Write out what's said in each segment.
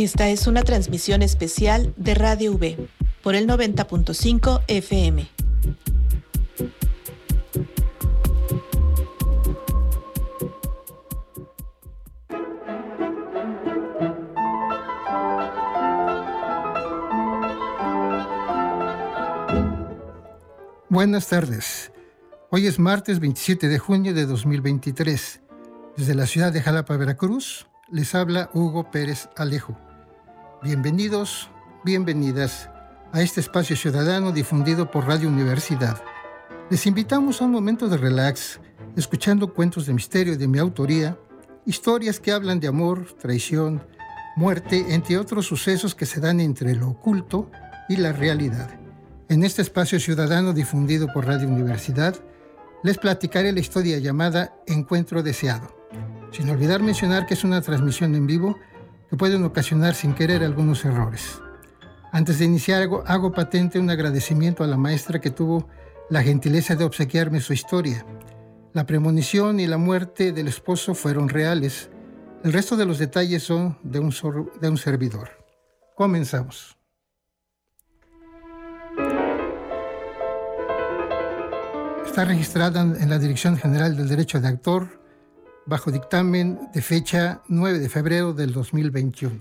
Esta es una transmisión especial de Radio V por el 90.5 FM. Buenas tardes. Hoy es martes 27 de junio de 2023. Desde la ciudad de Jalapa, Veracruz, les habla Hugo Pérez Alejo. Bienvenidos, bienvenidas a este espacio ciudadano difundido por Radio Universidad. Les invitamos a un momento de relax, escuchando cuentos de misterio de mi autoría, historias que hablan de amor, traición, muerte, entre otros sucesos que se dan entre lo oculto y la realidad. En este espacio ciudadano difundido por Radio Universidad, les platicaré la historia llamada Encuentro Deseado, sin olvidar mencionar que es una transmisión en vivo que pueden ocasionar sin querer algunos errores. Antes de iniciar hago, patente un agradecimiento a la maestra que tuvo la gentileza de obsequiarme su historia. La premonición y la muerte del esposo fueron reales. El resto de los detalles son de un, de un servidor. Comenzamos. Está registrada en la Dirección General del Derecho de Actor bajo dictamen de fecha 9 de febrero del 2021.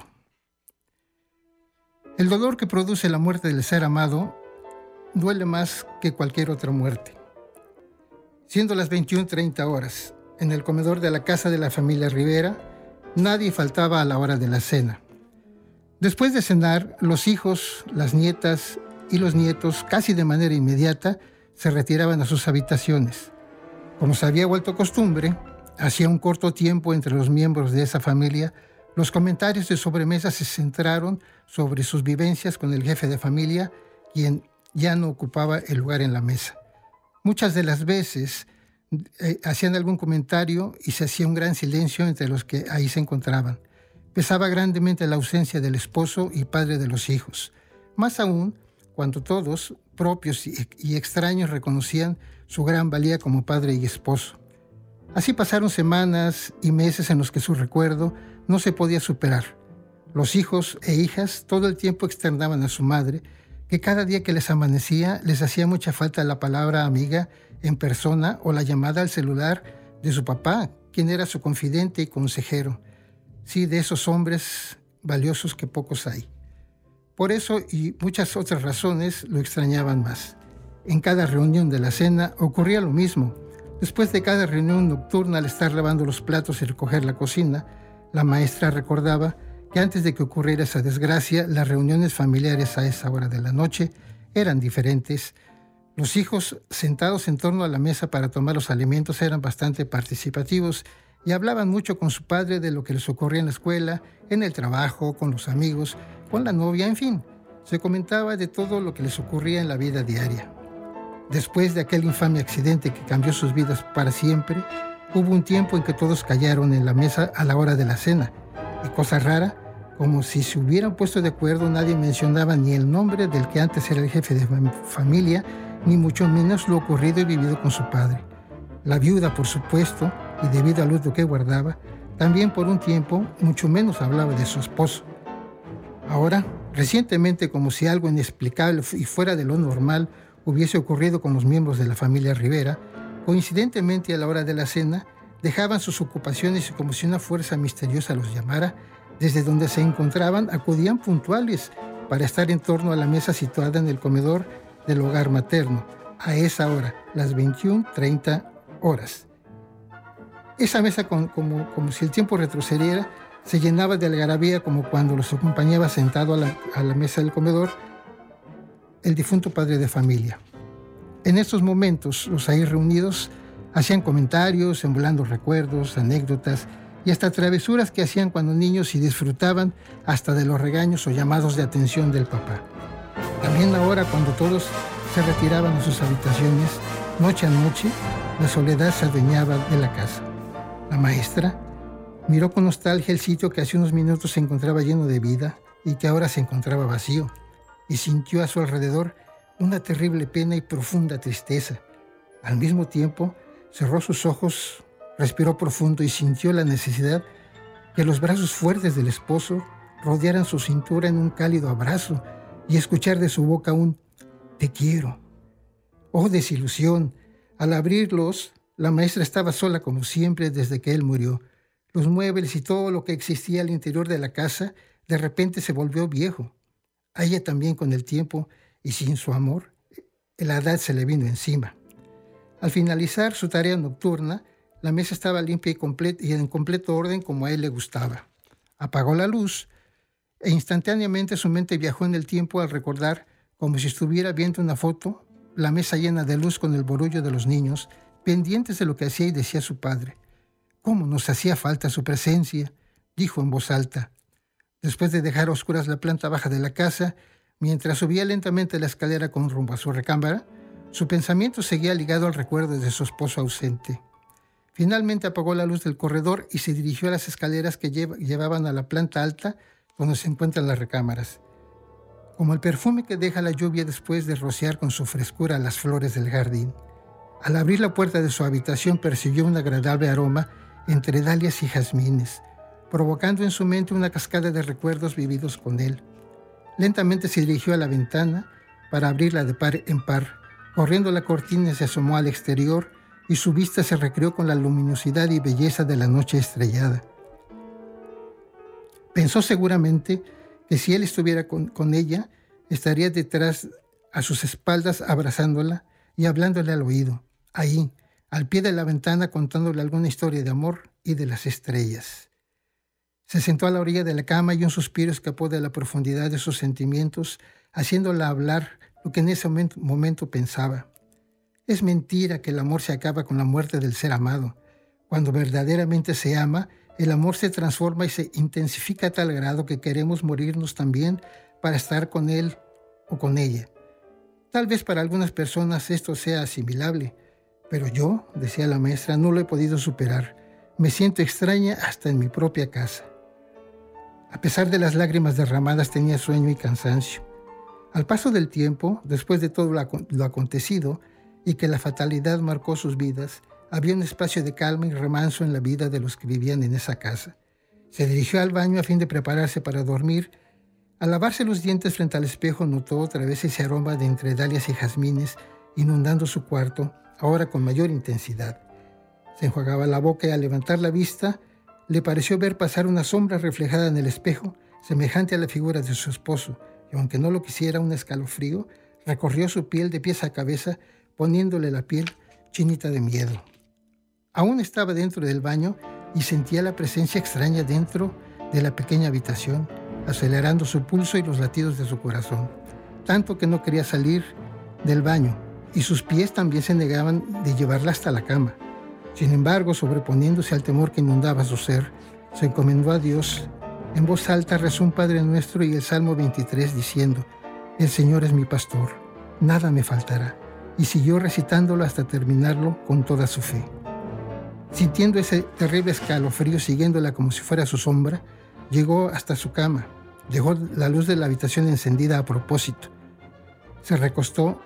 El dolor que produce la muerte del ser amado duele más que cualquier otra muerte. Siendo las 21.30 horas, en el comedor de la casa de la familia Rivera, nadie faltaba a la hora de la cena. Después de cenar, los hijos, las nietas y los nietos, casi de manera inmediata, se retiraban a sus habitaciones. Como se había vuelto costumbre, hacía un corto tiempo entre los miembros de esa familia, los comentarios de sobremesa se centraron sobre sus vivencias con el jefe de familia, quien ya no ocupaba el lugar en la mesa. Muchas de las veces eh, hacían algún comentario y se hacía un gran silencio entre los que ahí se encontraban. Pesaba grandemente la ausencia del esposo y padre de los hijos. Más aún, cuando todos, propios y extraños, reconocían su gran valía como padre y esposo. Así pasaron semanas y meses en los que su recuerdo no se podía superar. Los hijos e hijas todo el tiempo externaban a su madre que cada día que les amanecía les hacía mucha falta la palabra amiga en persona o la llamada al celular de su papá, quien era su confidente y consejero. Sí, de esos hombres valiosos que pocos hay. Por eso y muchas otras razones lo extrañaban más. En cada reunión de la cena ocurría lo mismo. Después de cada reunión nocturna al estar lavando los platos y recoger la cocina, la maestra recordaba que antes de que ocurriera esa desgracia, las reuniones familiares a esa hora de la noche eran diferentes. Los hijos sentados en torno a la mesa para tomar los alimentos eran bastante participativos y hablaban mucho con su padre de lo que les ocurría en la escuela, en el trabajo, con los amigos, con la novia, en fin. Se comentaba de todo lo que les ocurría en la vida diaria. Después de aquel infame accidente que cambió sus vidas para siempre, hubo un tiempo en que todos callaron en la mesa a la hora de la cena. Y cosa rara, como si se hubieran puesto de acuerdo, nadie mencionaba ni el nombre del que antes era el jefe de familia, ni mucho menos lo ocurrido y vivido con su padre. La viuda, por supuesto, y debido al luto que guardaba, también por un tiempo mucho menos hablaba de su esposo. Ahora, recientemente, como si algo inexplicable y fuera de lo normal hubiese ocurrido con los miembros de la familia Rivera, coincidentemente a la hora de la cena, dejaban sus ocupaciones y como si una fuerza misteriosa los llamara, desde donde se encontraban acudían puntuales para estar en torno a la mesa situada en el comedor del hogar materno, a esa hora, las 21.30 horas. Esa mesa, como, si el tiempo retrocediera, se llenaba de algarabía como cuando los acompañaba sentado a a la mesa del comedor el difunto padre de familia. En estos momentos, los ahí reunidos hacían comentarios, emulando recuerdos, anécdotas y hasta travesuras que hacían cuando niños y disfrutaban hasta de los regaños o llamados de atención del papá. También ahora, cuando todos se retiraban a sus habitaciones, noche a noche, la soledad se adueñaba de la casa. La maestra miró con nostalgia el sitio que hace unos minutos se encontraba lleno de vida y que ahora se encontraba vacío, y sintió a su alrededor una terrible pena y profunda tristeza. Al mismo tiempo, cerró sus ojos, respiró profundo y sintió la necesidad que los brazos fuertes del esposo rodearan su cintura en un cálido abrazo y escuchar de su boca un te quiero. Oh desilusión. Al abrirlos, la maestra estaba sola como siempre desde que él murió. Los muebles y todo lo que existía al interior de la casa de repente se volvió viejo. A ella también con el tiempo y sin su amor, la edad se le vino encima. Al finalizar su tarea nocturna, la mesa estaba limpia y, y en completo orden como a él le gustaba. Apagó la luz e instantáneamente su mente viajó en el tiempo al recordar, como si estuviera viendo una foto, la mesa llena de luz con el borullo de los niños, pendientes de lo que hacía y decía su padre. ¿Cómo nos hacía falta su presencia? dijo en voz alta. Después de dejar a oscuras la planta baja de la casa, mientras subía lentamente la escalera con rumbo a su recámara, su pensamiento seguía ligado al recuerdo de su esposo ausente. Finalmente apagó la luz del corredor y se dirigió a las escaleras que llevaban a la planta alta donde se encuentran las recámaras. Como el perfume que deja la lluvia después de rociar con su frescura las flores del jardín. Al abrir la puerta de su habitación percibió un agradable aroma entre dalias y jazmines, provocando en su mente una cascada de recuerdos vividos con él. Lentamente se dirigió a la ventana para abrirla de par en par. Corriendo la cortina se asomó al exterior y su vista se recreó con la luminosidad y belleza de la noche estrellada. Pensó seguramente que si él estuviera con, ella, estaría detrás a sus espaldas abrazándola y hablándole al oído, ahí, al pie de la ventana contándole alguna historia de amor y de las estrellas. Se sentó a la orilla de la cama y un suspiro escapó de la profundidad de sus sentimientos, haciéndola hablar lo que en ese momento, pensaba. Es mentira que el amor se acaba con la muerte del ser amado. Cuando verdaderamente se ama, el amor se transforma y se intensifica a tal grado que queremos morirnos también para estar con él o con ella. Tal vez para algunas personas esto sea asimilable, pero yo, decía la maestra, no lo he podido superar. Me siento extraña hasta en mi propia casa. A pesar de las lágrimas derramadas tenía sueño y cansancio. Al paso del tiempo, después de todo lo acontecido y que la fatalidad marcó sus vidas, había un espacio de calma y remanso en la vida de los que vivían en esa casa. Se dirigió al baño a fin de prepararse para dormir. Al lavarse los dientes frente al espejo notó otra vez ese aroma de entre dalias y jazmines inundando su cuarto, ahora con mayor intensidad. Se enjuagaba la boca y al levantar la vista le pareció ver pasar una sombra reflejada en el espejo, semejante a la figura de su esposo, y aunque no lo quisiera un escalofrío, recorrió su piel de pies a cabeza, poniéndole la piel chinita de miedo. Aún estaba dentro del baño y sentía la presencia extraña dentro de la pequeña habitación, acelerando su pulso y los latidos de su corazón, tanto que no quería salir del baño y sus pies también se negaban de llevarla hasta la cama. Sin embargo, sobreponiéndose al temor que inundaba su ser, se encomendó a Dios. En voz alta rezó un Padre Nuestro y el Salmo 23 diciendo, El Señor es mi pastor, nada me faltará, y siguió recitándolo hasta terminarlo con toda su fe. Sintiendo ese terrible escalofrío, siguiéndola como si fuera su sombra, llegó hasta su cama. Dejó la luz de la habitación encendida a propósito. Se recostó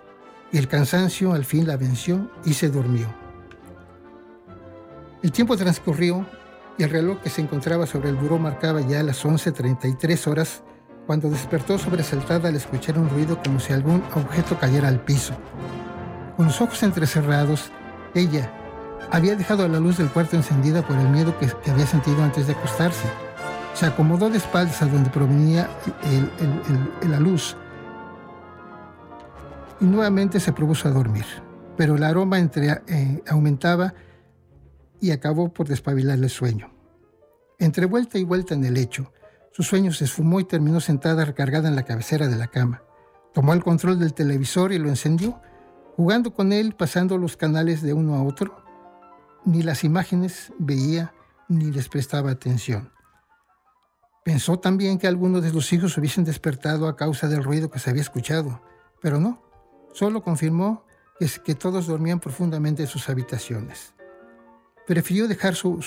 y el cansancio al fin la venció y se durmió. El tiempo transcurrió y el reloj que se encontraba sobre el buró marcaba ya las 11.33 horas cuando despertó sobresaltada al escuchar un ruido como si algún objeto cayera al piso. Con los ojos entrecerrados, ella, había dejado la luz del cuarto encendida por el miedo que, había sentido antes de acostarse. Se acomodó de espaldas a donde provenía la luz y nuevamente se propuso a dormir. Pero el aroma entre, eh, aumentaba y acabó por despabilarle el sueño. Entre vuelta y vuelta en el lecho, su sueño se esfumó y terminó sentada recargada en la cabecera de la cama. Tomó el control del televisor y lo encendió, jugando con él, pasando los canales de uno a otro, ni las imágenes veía ni les prestaba atención. Pensó también que algunos de sus hijos hubiesen despertado a causa del ruido que se había escuchado, pero no, solo confirmó que todos dormían profundamente en sus habitaciones. Prefirió dejar su,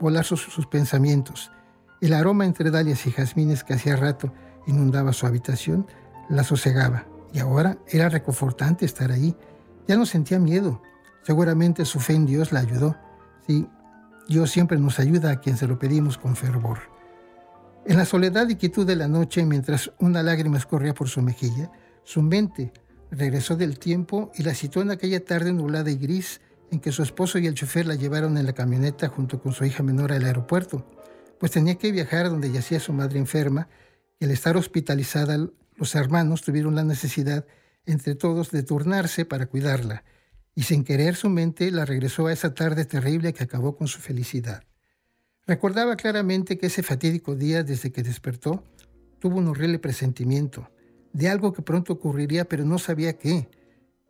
volar sus, pensamientos. El aroma entre dalias y jazmines que hacía rato inundaba su habitación la sosegaba, y ahora era reconfortante estar ahí. Ya no sentía miedo, Seguramente su fe en Dios la ayudó. Sí, Dios siempre nos ayuda a quien se lo pedimos con fervor. En la soledad y quietud de la noche, mientras una lágrima escorría por su mejilla, su mente regresó del tiempo y la citó en aquella tarde nublada y gris en que su esposo y el chofer la llevaron en la camioneta junto con su hija menor al aeropuerto, pues tenía que viajar donde yacía su madre enferma y al estar hospitalizada los hermanos tuvieron la necesidad entre todos de turnarse para cuidarla, y sin querer su mente la regresó a esa tarde terrible que acabó con su felicidad. Recordaba claramente que ese fatídico día desde que despertó tuvo un horrible presentimiento de algo que pronto ocurriría pero no sabía qué.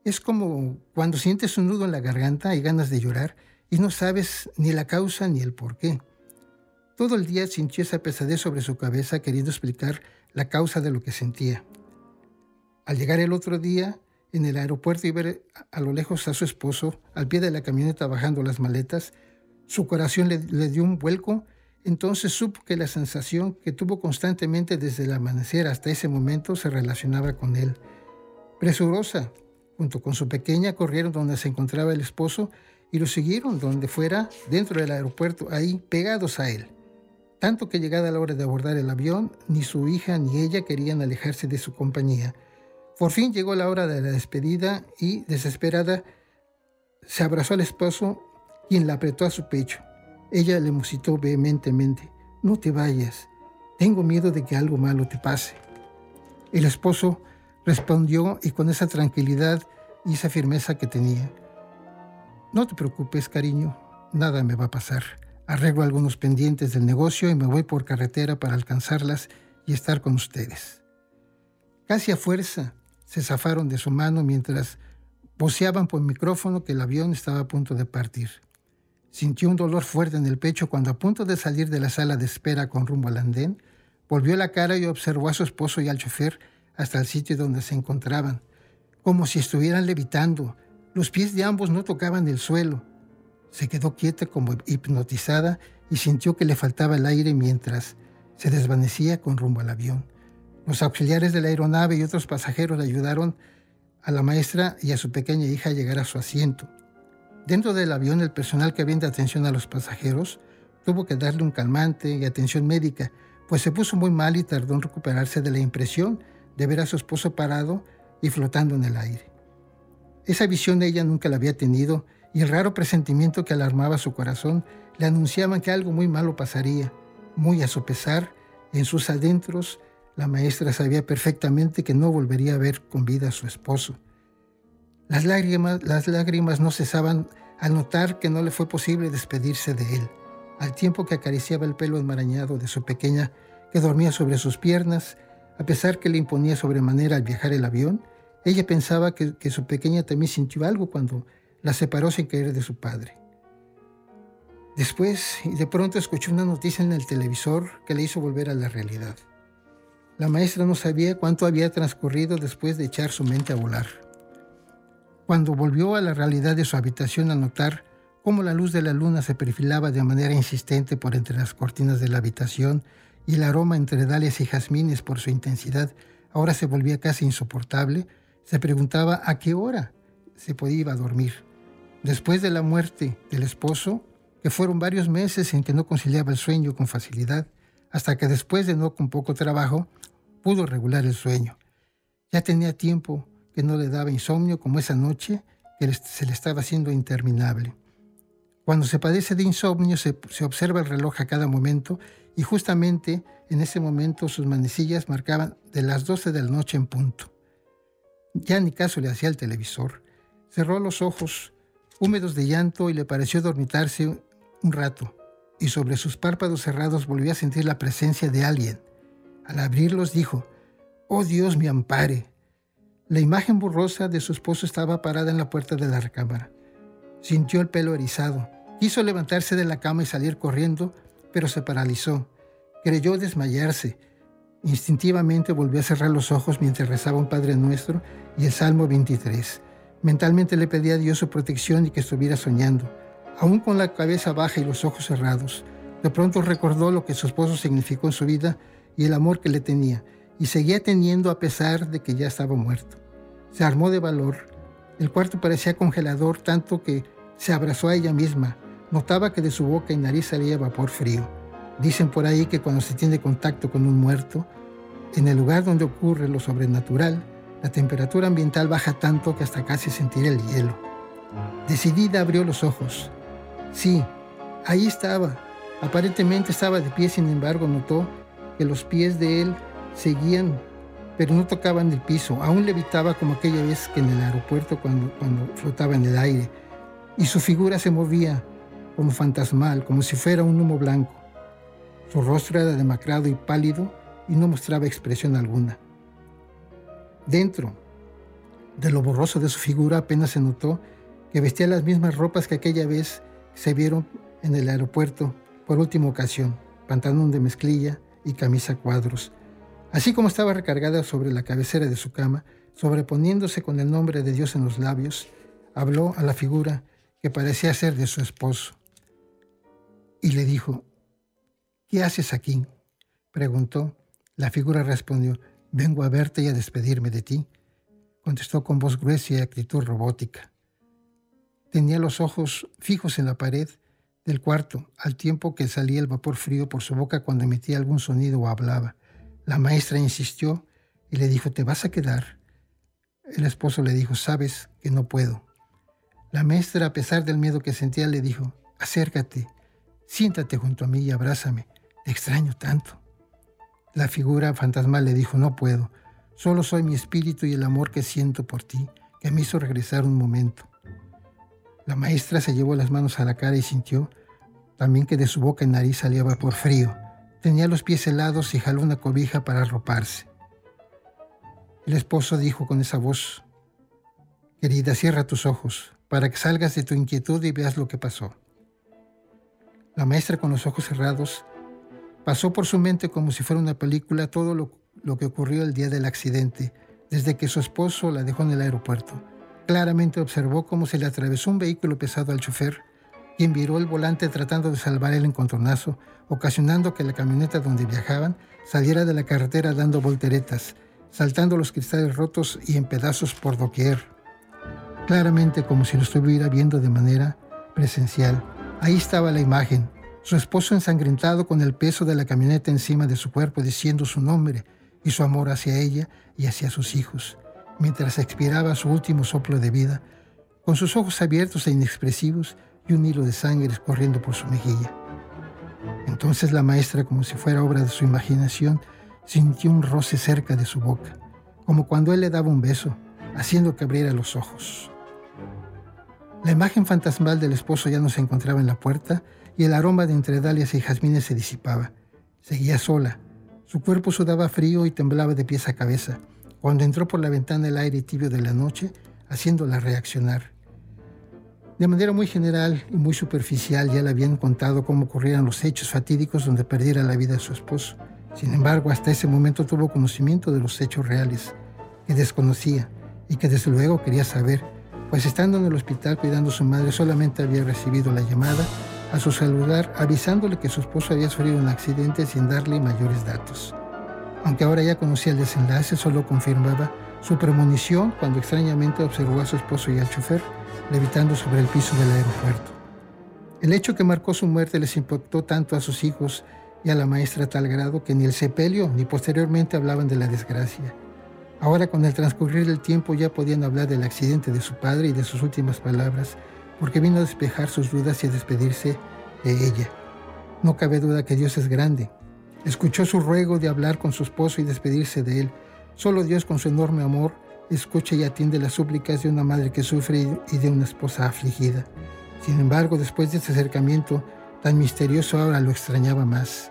Es como cuando sientes un nudo en la garganta y ganas de llorar y no sabes ni la causa ni el por qué. Todo el día sintió esa pesadez sobre su cabeza queriendo explicar la causa de lo que sentía. Al llegar el otro día en el aeropuerto y ver a lo lejos a su esposo al pie de la camioneta bajando las maletas, su corazón le, dio un vuelco, entonces supo que la sensación que tuvo constantemente desde el amanecer hasta ese momento se relacionaba con él. Presurosa, junto con su pequeña, corrieron donde se encontraba el esposo y lo siguieron donde fuera, dentro del aeropuerto, ahí, pegados a él. Tanto que llegada la hora de abordar el avión, ni su hija ni ella querían alejarse de su compañía. Por fin llegó la hora de la despedida y, desesperada, se abrazó al esposo quien la apretó a su pecho. Ella le musitó vehementemente, no te vayas, tengo miedo de que algo malo te pase. El esposo respondió y con esa tranquilidad y esa firmeza que tenía, no te preocupes, cariño, nada me va a pasar. Arreglo algunos pendientes del negocio y me voy por carretera para alcanzarlas y estar con ustedes. Casi a fuerza se zafaron de su mano mientras voceaban por micrófono que el avión estaba a punto de partir. Sintió un dolor fuerte en el pecho cuando a punto de salir de la sala de espera con rumbo al andén, volvió la cara y observó a su esposo y al chofer hasta el sitio donde se encontraban, como si estuvieran levitando. Los pies de ambos no tocaban el suelo. Se quedó quieta como hipnotizada y sintió que le faltaba el aire mientras se desvanecía con rumbo al avión. Los auxiliares de la aeronave y otros pasajeros ayudaron a la maestra y a su pequeña hija a llegar a su asiento. Dentro del avión, el personal que brinda atención a los pasajeros tuvo que darle un calmante y atención médica, pues se puso muy mal y tardó en recuperarse de la impresión de ver a su esposo parado y flotando en el aire. Esa visión ella nunca la había tenido y el raro presentimiento que alarmaba su corazón le anunciaban que algo muy malo pasaría. Muy a su pesar, en sus adentros, la maestra sabía perfectamente que no volvería a ver con vida a su esposo. Las lágrimas, las lágrimas no cesaban al notar que no le fue posible despedirse de él, al tiempo que acariciaba el pelo enmarañado de su pequeña que dormía sobre sus piernas, a pesar que le imponía sobremanera al viajar el avión, ella pensaba que, su pequeña también sintió algo cuando la separó sin querer de su padre. Después, y de pronto escuchó una noticia en el televisor que le hizo volver a la realidad. La maestra no sabía cuánto había transcurrido después de echar su mente a volar. Cuando volvió a la realidad de su habitación a notar cómo la luz de la luna se perfilaba de manera insistente por entre las cortinas de la habitación y el aroma entre dalias y jazmines por su intensidad ahora se volvía casi insoportable, se preguntaba a qué hora se podía dormir. Después de la muerte del esposo, que fueron varios meses en que no conciliaba el sueño con facilidad, hasta que después de no con poco trabajo, pudo regular el sueño. Ya tenía tiempo que no le daba insomnio como esa noche que se le estaba haciendo interminable. Cuando se padece de insomnio se, se, observa el reloj a cada momento y justamente en ese momento sus manecillas marcaban de las 12 de la noche en punto. Ya ni caso le hacía el televisor. Cerró los ojos, húmedos de llanto, y le pareció dormitarse un rato, y sobre sus párpados cerrados volvió a sentir la presencia de alguien. Al abrirlos dijo, Oh Dios me ampare, la imagen borrosa de su esposo estaba parada en la puerta de la recámara. Sintió el pelo erizado. Quiso levantarse de la cama y salir corriendo, pero se paralizó. Creyó desmayarse. Instintivamente volvió a cerrar los ojos mientras rezaba un Padre Nuestro y el Salmo 23. Mentalmente le pedía a Dios su protección y que estuviera soñando, aún con la cabeza baja y los ojos cerrados. De pronto recordó lo que su esposo significó en su vida y el amor que le tenía, y seguía teniendo a pesar de que ya estaba muerto. Se armó de valor. El cuarto parecía congelador tanto que se abrazó a ella misma. Notaba que de su boca y nariz salía vapor frío. Dicen por ahí que cuando se tiene contacto con un muerto, en el lugar donde ocurre lo sobrenatural, la temperatura ambiental baja tanto que hasta casi sentir el hielo. Decidida abrió los ojos. Sí, ahí estaba. Aparentemente estaba de pie, sin embargo notó que los pies de él seguían, pero no tocaban el piso. Aún levitaba como aquella vez que en el aeropuerto cuando, cuando flotaba en el aire. Y su figura se movía como fantasmal, como si fuera un humo blanco. Su rostro era demacrado y pálido y no mostraba expresión alguna. Dentro de lo borroso de su figura apenas se notó que vestía las mismas ropas que aquella vez se vieron en el aeropuerto por última ocasión, pantalón de mezclilla y camisa cuadros. Así como estaba recargada sobre la cabecera de su cama, sobreponiéndose con el nombre de Dios en los labios, habló a la figura que parecía ser de su esposo. Y le dijo, ¿qué haces aquí? Preguntó. La figura respondió, vengo a verte y a despedirme de ti. Contestó con voz gruesa y actitud robótica. Tenía los ojos fijos en la pared del cuarto, al tiempo que salía el vapor frío por su boca cuando emitía algún sonido o hablaba. La maestra insistió y le dijo, ¿te vas a quedar? El esposo le dijo, sabes que no puedo. La maestra, a pesar del miedo que sentía, le dijo, acércate, siéntate junto a mí y abrázame, te extraño tanto. La figura fantasmal le dijo, no puedo, solo soy mi espíritu y el amor que siento por ti, que me hizo regresar un momento. La maestra se llevó las manos a la cara y sintió también que de su boca y nariz salía vapor frío. Tenía los pies helados y jaló una cobija para arroparse. El esposo dijo con esa voz, Querida, cierra tus ojos para que salgas de tu inquietud y veas lo que pasó. La maestra con los ojos cerrados pasó por su mente como si fuera una película todo lo, lo que ocurrió el día del accidente, desde que su esposo la dejó en el aeropuerto. Claramente observó cómo se le atravesó un vehículo pesado al chofer, quien viró el volante tratando de salvar el encontronazo, ocasionando que la camioneta donde viajaban saliera de la carretera dando volteretas, saltando los cristales rotos y en pedazos por doquier claramente como si lo estuviera viendo de manera presencial. Ahí estaba la imagen, su esposo ensangrentado con el peso de la camioneta encima de su cuerpo diciendo su nombre y su amor hacia ella y hacia sus hijos, mientras expiraba su último soplo de vida, con sus ojos abiertos e inexpresivos y un hilo de sangre corriendo por su mejilla. Entonces la maestra, como si fuera obra de su imaginación, sintió un roce cerca de su boca, como cuando él le daba un beso, haciendo que abriera los ojos. La imagen fantasmal del esposo ya no se encontraba en la puerta y el aroma de entredalias y jazmines se disipaba. Seguía sola. Su cuerpo sudaba frío y temblaba de pies a cabeza cuando entró por la ventana el aire tibio de la noche, haciéndola reaccionar. De manera muy general y muy superficial ya le habían contado cómo ocurrían los hechos fatídicos donde perdiera la vida su esposo. Sin embargo, hasta ese momento tuvo conocimiento de los hechos reales, que desconocía y que desde luego quería saber pues estando en el hospital cuidando a su madre solamente había recibido la llamada a su celular avisándole que su esposo había sufrido un accidente sin darle mayores datos. Aunque ahora ya conocía el desenlace, solo confirmaba su premonición cuando extrañamente observó a su esposo y al chofer levitando sobre el piso del aeropuerto. El hecho que marcó su muerte les impactó tanto a sus hijos y a la maestra tal grado que ni el sepelio ni posteriormente hablaban de la desgracia. Ahora con el transcurrir del tiempo ya podían hablar del accidente de su padre y de sus últimas palabras, porque vino a despejar sus dudas y a despedirse de ella. No cabe duda que Dios es grande. Escuchó su ruego de hablar con su esposo y despedirse de él. Solo Dios con su enorme amor escucha y atiende las súplicas de una madre que sufre y de una esposa afligida. Sin embargo, después de este acercamiento tan misterioso ahora lo extrañaba más.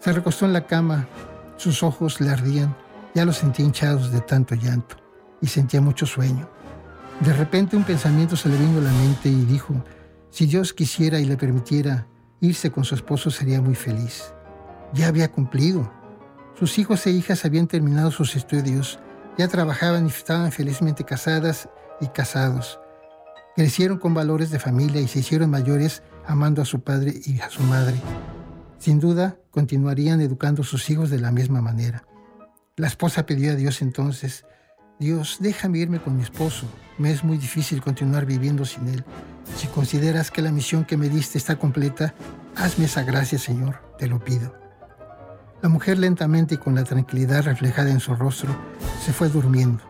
Se recostó en la cama, sus ojos le ardían ya los sentía hinchados de tanto llanto y sentía mucho sueño. De repente un pensamiento se le vino a la mente y dijo, si Dios quisiera y le permitiera irse con su esposo sería muy feliz. Ya había cumplido. Sus hijos e hijas habían terminado sus estudios, ya trabajaban y estaban felizmente casadas y casados. Crecieron con valores de familia y se hicieron mayores amando a su padre y a su madre. Sin duda, continuarían educando a sus hijos de la misma manera. La esposa pidió a Dios entonces, Dios, déjame irme con mi esposo. Me es muy difícil continuar viviendo sin él. Si consideras que la misión que me diste está completa, hazme esa gracia, Señor. te lo pido. La mujer lentamente y con la tranquilidad reflejada en su rostro se fue durmiendo.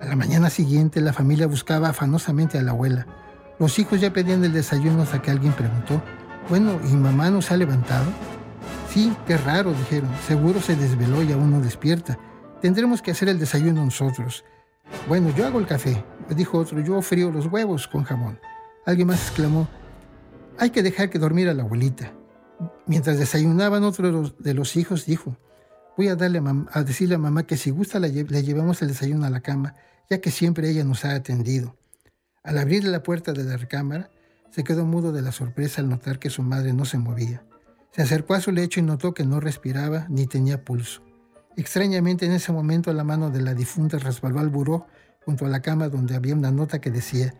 A la mañana siguiente la familia buscaba afanosamente a la abuela. Los hijos ya pedían el desayuno hasta que alguien preguntó, bueno, ¿y mamá no se ha levantado? Sí, qué raro, dijeron. Seguro se desveló y aún no despierta. Tendremos que hacer el desayuno nosotros. Bueno, yo hago el café, dijo otro. Yo frío los huevos con jamón. Alguien más exclamó, hay que dejar que dormiera la abuelita. Mientras desayunaban, otro de los, hijos dijo, voy a, darle a, decirle a mamá que si gusta le, le llevamos el desayuno a la cama, ya que siempre ella nos ha atendido. Al abrirle la puerta de la recámara, se quedó mudo de la sorpresa al notar que su madre no se movía. Se acercó a su lecho y notó que no respiraba ni tenía pulso. Extrañamente en ese momento la mano de la difunta resbaló al buró junto a la cama donde había una nota que decía,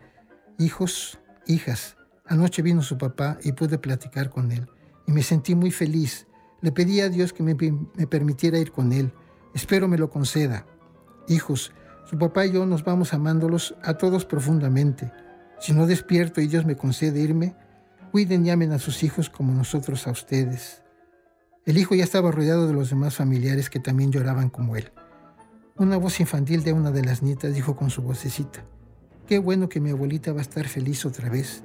Hijos, hijas, anoche vino su papá y pude platicar con él y me sentí muy feliz. Le pedí a Dios que me, me permitiera ir con él. Espero me lo conceda. Hijos, su papá y yo nos vamos amándolos a todos profundamente. Si no despierto y Dios me concede irme, Cuiden y amen a sus hijos como nosotros a ustedes. El hijo ya estaba rodeado de los demás familiares que también lloraban como él. Una voz infantil de una de las nietas dijo con su vocecita, qué bueno que mi abuelita va a estar feliz otra vez,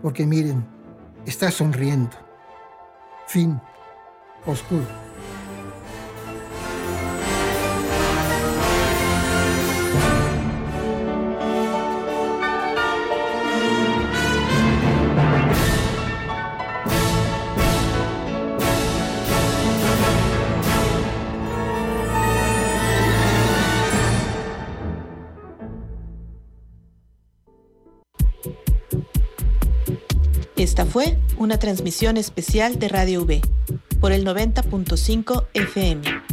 porque miren, está sonriendo. Fin. Oscuro. Esta fue una transmisión especial de Radio V por el 90.5 FM.